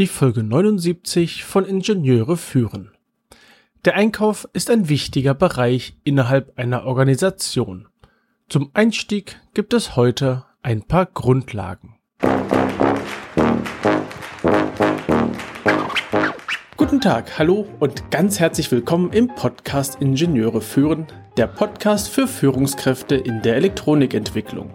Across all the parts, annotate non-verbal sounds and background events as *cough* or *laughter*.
die Folge 79 von Ingenieure führen. Der Einkauf ist ein wichtiger Bereich innerhalb einer Organisation. Zum Einstieg gibt es heute ein paar Grundlagen. Guten Tag, hallo und ganz herzlich willkommen im Podcast Ingenieure führen, der Podcast für Führungskräfte in der Elektronikentwicklung.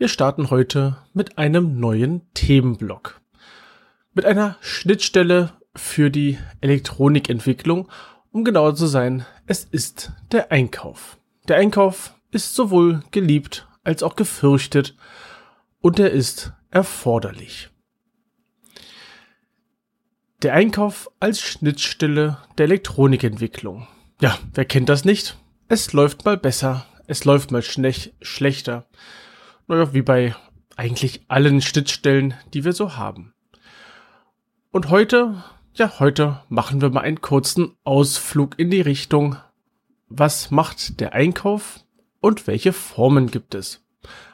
Wir starten heute mit einem neuen Themenblock. Mit einer Schnittstelle für die Elektronikentwicklung. Um genauer zu sein, es ist der Einkauf. Der Einkauf ist sowohl geliebt als auch gefürchtet und er ist erforderlich. Der Einkauf als Schnittstelle der Elektronikentwicklung. Ja, wer kennt das nicht? Es läuft mal besser, es läuft mal schlechter naja, wie bei eigentlich allen Schnittstellen, die wir so haben. Und heute, ja, heute machen wir mal einen kurzen Ausflug in die Richtung, was macht der Einkauf und welche Formen gibt es.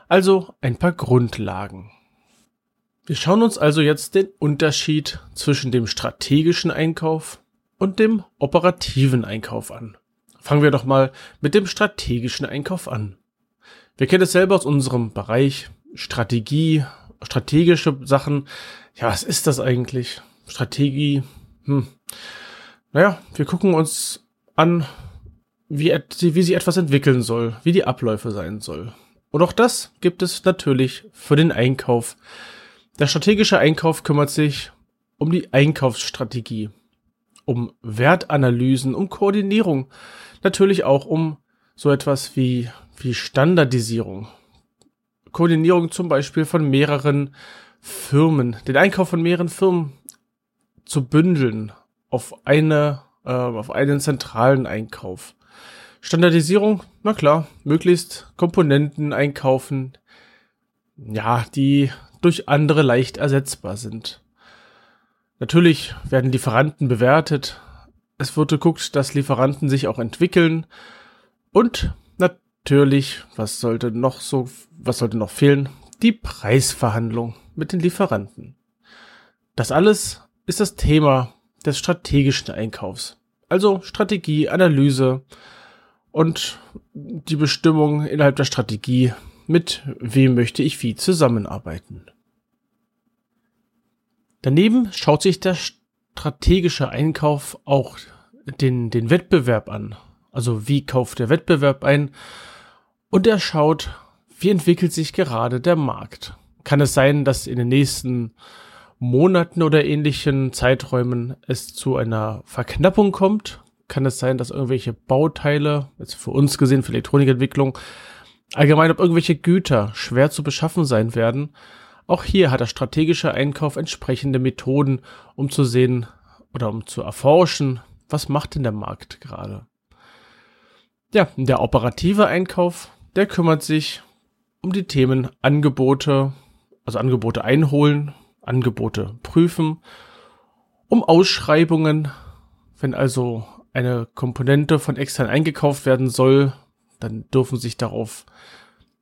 Also ein paar Grundlagen. Wir schauen uns also jetzt den Unterschied zwischen dem strategischen Einkauf und dem operativen Einkauf an. Fangen wir doch mal mit dem strategischen Einkauf an. Wir kennen es selber aus unserem Bereich Strategie, strategische Sachen. Ja, was ist das eigentlich? Strategie. Hm. Naja, wir gucken uns an, wie, wie sich etwas entwickeln soll, wie die Abläufe sein soll. Und auch das gibt es natürlich für den Einkauf. Der strategische Einkauf kümmert sich um die Einkaufsstrategie, um Wertanalysen, um Koordinierung, natürlich auch um so etwas wie wie Standardisierung. Koordinierung zum Beispiel von mehreren Firmen, den Einkauf von mehreren Firmen zu bündeln auf eine, äh, auf einen zentralen Einkauf. Standardisierung, na klar, möglichst Komponenten einkaufen, ja, die durch andere leicht ersetzbar sind. Natürlich werden Lieferanten bewertet. Es wird geguckt, dass Lieferanten sich auch entwickeln und natürlich, was sollte noch so, was sollte noch fehlen? Die Preisverhandlung mit den Lieferanten. Das alles ist das Thema des strategischen Einkaufs. Also Strategie, Analyse und die Bestimmung innerhalb der Strategie, mit wem möchte ich wie zusammenarbeiten. Daneben schaut sich der strategische Einkauf auch den, den Wettbewerb an. Also wie kauft der Wettbewerb ein und er schaut, wie entwickelt sich gerade der Markt. Kann es sein, dass in den nächsten Monaten oder ähnlichen Zeiträumen es zu einer Verknappung kommt? Kann es sein, dass irgendwelche Bauteile, jetzt für uns gesehen, für Elektronikentwicklung, allgemein ob irgendwelche Güter schwer zu beschaffen sein werden? Auch hier hat der strategische Einkauf entsprechende Methoden, um zu sehen oder um zu erforschen, was macht denn der Markt gerade. Ja, der operative Einkauf der kümmert sich um die Themen Angebote, also Angebote einholen, Angebote prüfen, um Ausschreibungen, wenn also eine Komponente von extern eingekauft werden soll, dann dürfen sich darauf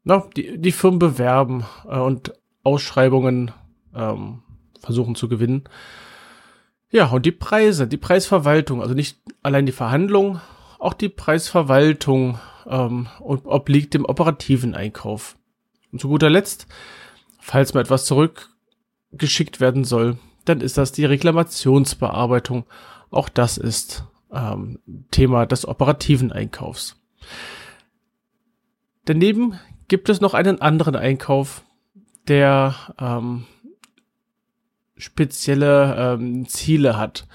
na, die, die Firmen bewerben äh, und Ausschreibungen ähm, versuchen zu gewinnen. Ja, und die Preise, die Preisverwaltung, also nicht allein die Verhandlung, auch die Preisverwaltung ähm, und obliegt dem operativen Einkauf. Und zu guter Letzt, falls mal etwas zurückgeschickt werden soll, dann ist das die Reklamationsbearbeitung. Auch das ist ähm, Thema des operativen Einkaufs. Daneben gibt es noch einen anderen Einkauf, der ähm, spezielle ähm, Ziele hat.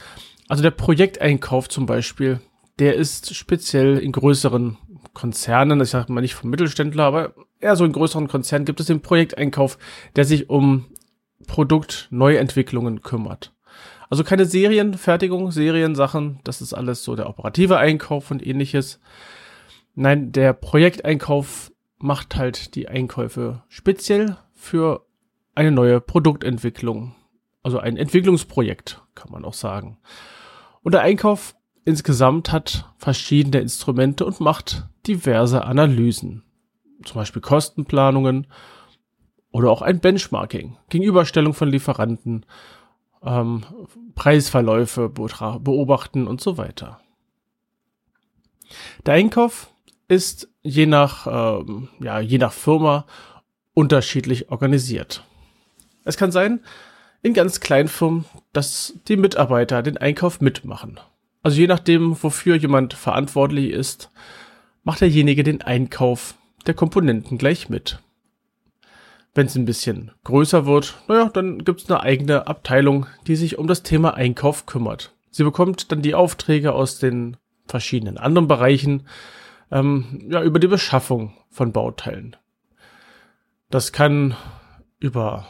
Also der Projekteinkauf zum Beispiel, der ist speziell in größeren Konzernen, ich sage mal nicht vom Mittelständler, aber eher so in größeren Konzernen gibt es den Projekteinkauf, der sich um Produktneuentwicklungen kümmert. Also keine Serienfertigung, Seriensachen, das ist alles so der operative Einkauf und ähnliches. Nein, der Projekteinkauf macht halt die Einkäufe speziell für eine neue Produktentwicklung. Also ein Entwicklungsprojekt, kann man auch sagen. Und der Einkauf insgesamt hat verschiedene Instrumente und macht diverse Analysen. Zum Beispiel Kostenplanungen oder auch ein Benchmarking, Gegenüberstellung von Lieferanten, ähm, Preisverläufe beobachten und so weiter. Der Einkauf ist je nach, ähm, ja, je nach Firma unterschiedlich organisiert. Es kann sein, in ganz kleinen Firmen, dass die Mitarbeiter den Einkauf mitmachen. Also je nachdem, wofür jemand verantwortlich ist, macht derjenige den Einkauf der Komponenten gleich mit. Wenn es ein bisschen größer wird, naja, dann gibt es eine eigene Abteilung, die sich um das Thema Einkauf kümmert. Sie bekommt dann die Aufträge aus den verschiedenen anderen Bereichen, ähm, ja, über die Beschaffung von Bauteilen. Das kann über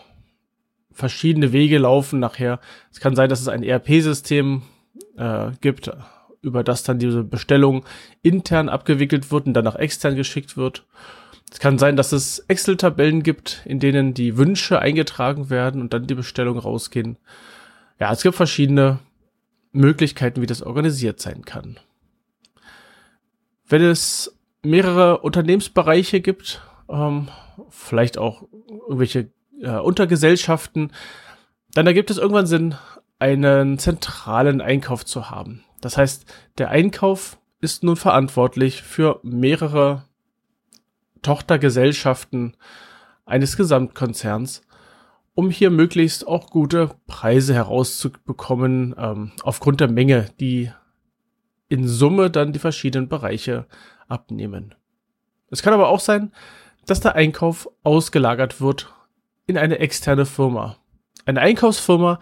verschiedene Wege laufen nachher. Es kann sein, dass es ein ERP-System äh, gibt, über das dann diese Bestellung intern abgewickelt wird und dann nach extern geschickt wird. Es kann sein, dass es Excel-Tabellen gibt, in denen die Wünsche eingetragen werden und dann die Bestellungen rausgehen. Ja, es gibt verschiedene Möglichkeiten, wie das organisiert sein kann. Wenn es mehrere Unternehmensbereiche gibt, ähm, vielleicht auch irgendwelche äh, Untergesellschaften, dann ergibt es irgendwann Sinn, einen zentralen Einkauf zu haben. Das heißt, der Einkauf ist nun verantwortlich für mehrere Tochtergesellschaften eines Gesamtkonzerns, um hier möglichst auch gute Preise herauszubekommen, ähm, aufgrund der Menge, die in Summe dann die verschiedenen Bereiche abnehmen. Es kann aber auch sein, dass der Einkauf ausgelagert wird in eine externe Firma. Eine Einkaufsfirma,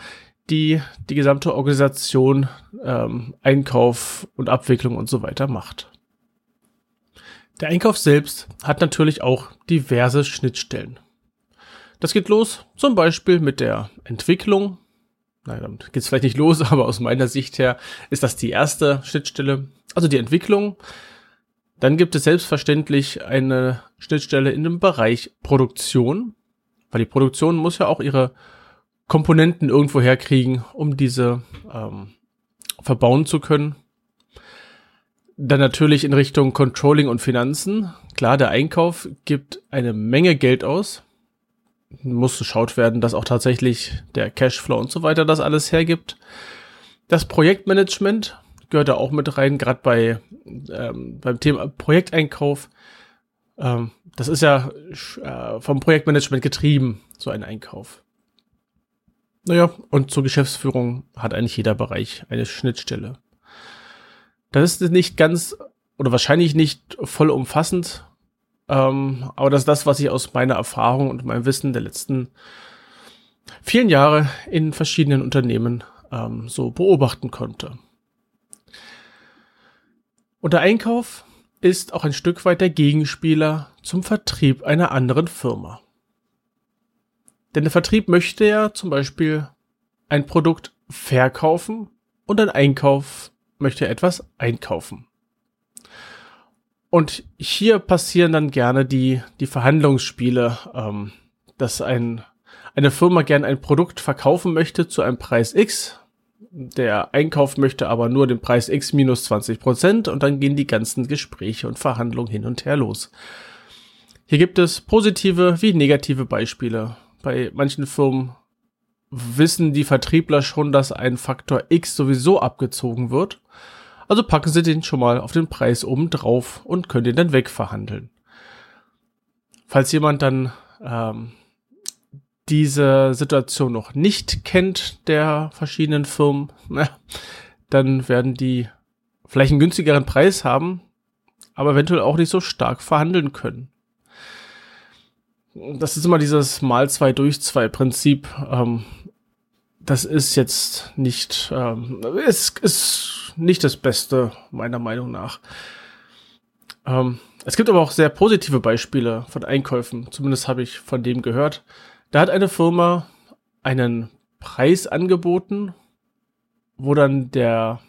die die gesamte Organisation, ähm, Einkauf und Abwicklung und so weiter macht. Der Einkauf selbst hat natürlich auch diverse Schnittstellen. Das geht los zum Beispiel mit der Entwicklung. Nein, damit geht es vielleicht nicht los, *laughs* aber aus meiner Sicht her ist das die erste Schnittstelle, also die Entwicklung. Dann gibt es selbstverständlich eine Schnittstelle in dem Bereich Produktion, weil die Produktion muss ja auch ihre Komponenten irgendwo herkriegen, um diese ähm, verbauen zu können. Dann natürlich in Richtung Controlling und Finanzen. Klar, der Einkauf gibt eine Menge Geld aus. Muss geschaut werden, dass auch tatsächlich der Cashflow und so weiter das alles hergibt. Das Projektmanagement gehört da auch mit rein, gerade bei ähm, beim Thema Projekteinkauf. Ähm, das ist ja äh, vom Projektmanagement getrieben, so ein Einkauf. Naja, und zur Geschäftsführung hat eigentlich jeder Bereich eine Schnittstelle. Das ist nicht ganz oder wahrscheinlich nicht voll umfassend, ähm, aber das ist das, was ich aus meiner Erfahrung und meinem Wissen der letzten vielen Jahre in verschiedenen Unternehmen ähm, so beobachten konnte. Und der Einkauf ist auch ein Stück weit der Gegenspieler zum Vertrieb einer anderen Firma. Denn der Vertrieb möchte ja zum Beispiel ein Produkt verkaufen und ein Einkauf möchte etwas einkaufen. Und hier passieren dann gerne die, die Verhandlungsspiele, ähm, dass ein, eine Firma gerne ein Produkt verkaufen möchte zu einem Preis X. Der Einkauf möchte aber nur den Preis X minus 20 Prozent und dann gehen die ganzen Gespräche und Verhandlungen hin und her los. Hier gibt es positive wie negative Beispiele bei manchen Firmen wissen die Vertriebler schon, dass ein Faktor X sowieso abgezogen wird. Also packen sie den schon mal auf den Preis oben drauf und können den dann wegverhandeln. Falls jemand dann ähm, diese Situation noch nicht kennt der verschiedenen Firmen, *laughs* na, dann werden die vielleicht einen günstigeren Preis haben, aber eventuell auch nicht so stark verhandeln können das ist immer dieses mal zwei durch zwei Prinzip. Ähm, das ist jetzt nicht, ähm, es ist nicht das Beste meiner Meinung nach. Ähm, es gibt aber auch sehr positive Beispiele von Einkäufen. Zumindest habe ich von dem gehört. Da hat eine Firma einen Preis angeboten wo dann der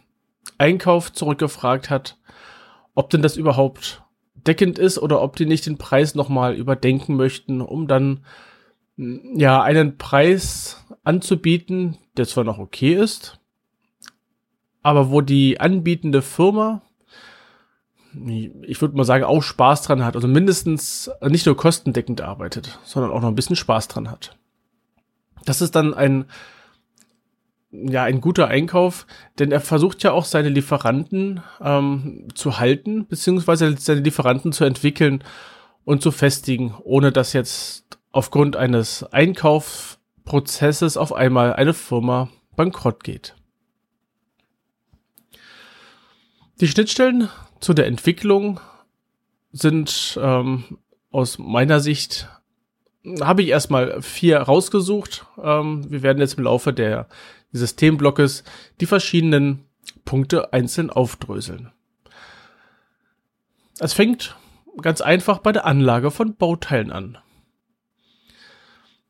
Einkauf zurückgefragt hat, ob denn das überhaupt deckend ist oder ob die nicht den Preis nochmal überdenken möchten, um dann ja einen Preis anzubieten, der zwar noch okay ist, aber wo die anbietende Firma, ich würde mal sagen, auch Spaß dran hat, also mindestens nicht nur kostendeckend arbeitet, sondern auch noch ein bisschen Spaß dran hat. Das ist dann ein ja ein guter Einkauf, denn er versucht ja auch seine Lieferanten ähm, zu halten, beziehungsweise seine Lieferanten zu entwickeln und zu festigen, ohne dass jetzt aufgrund eines Einkaufsprozesses auf einmal eine Firma bankrott geht. Die Schnittstellen zu der Entwicklung sind ähm, aus meiner Sicht habe ich erstmal vier rausgesucht. Ähm, wir werden jetzt im Laufe der Systemblocks die verschiedenen Punkte einzeln aufdröseln. Es fängt ganz einfach bei der Anlage von Bauteilen an.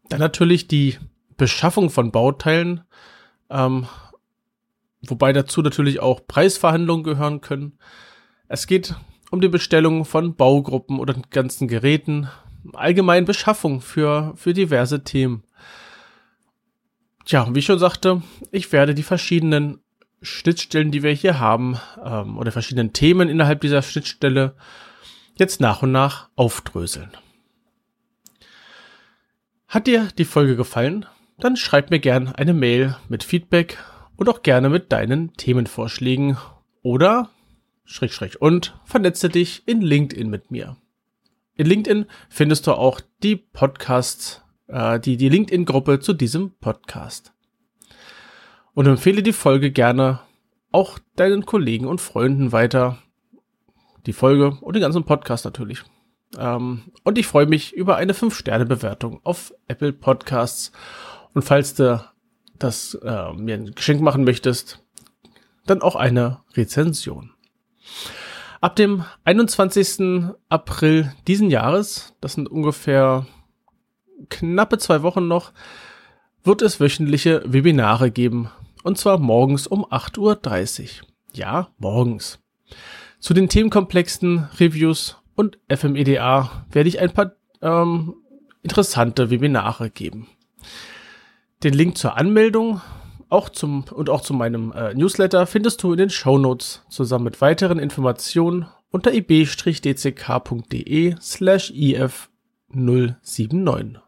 Dann natürlich die Beschaffung von Bauteilen, ähm, wobei dazu natürlich auch Preisverhandlungen gehören können. Es geht um die Bestellung von Baugruppen oder ganzen Geräten, allgemein Beschaffung für, für diverse Themen. Tja, wie ich schon sagte, ich werde die verschiedenen Schnittstellen, die wir hier haben, ähm, oder verschiedenen Themen innerhalb dieser Schnittstelle jetzt nach und nach aufdröseln. Hat dir die Folge gefallen? Dann schreib mir gern eine Mail mit Feedback und auch gerne mit deinen Themenvorschlägen oder schräg schräg und vernetze dich in LinkedIn mit mir. In LinkedIn findest du auch die Podcasts äh, die, die LinkedIn-Gruppe zu diesem Podcast. Und empfehle die Folge gerne auch deinen Kollegen und Freunden weiter. Die Folge und den ganzen Podcast natürlich. Ähm, und ich freue mich über eine 5-Sterne-Bewertung auf Apple Podcasts. Und falls du das äh, mir ein Geschenk machen möchtest, dann auch eine Rezension. Ab dem 21. April diesen Jahres, das sind ungefähr knappe zwei Wochen noch, wird es wöchentliche Webinare geben. Und zwar morgens um 8.30 Uhr. Ja, morgens. Zu den Themenkomplexen, Reviews und FMEDA werde ich ein paar ähm, interessante Webinare geben. Den Link zur Anmeldung auch zum, und auch zu meinem äh, Newsletter findest du in den Show Notes zusammen mit weiteren Informationen unter ib-dck.de slash if 079.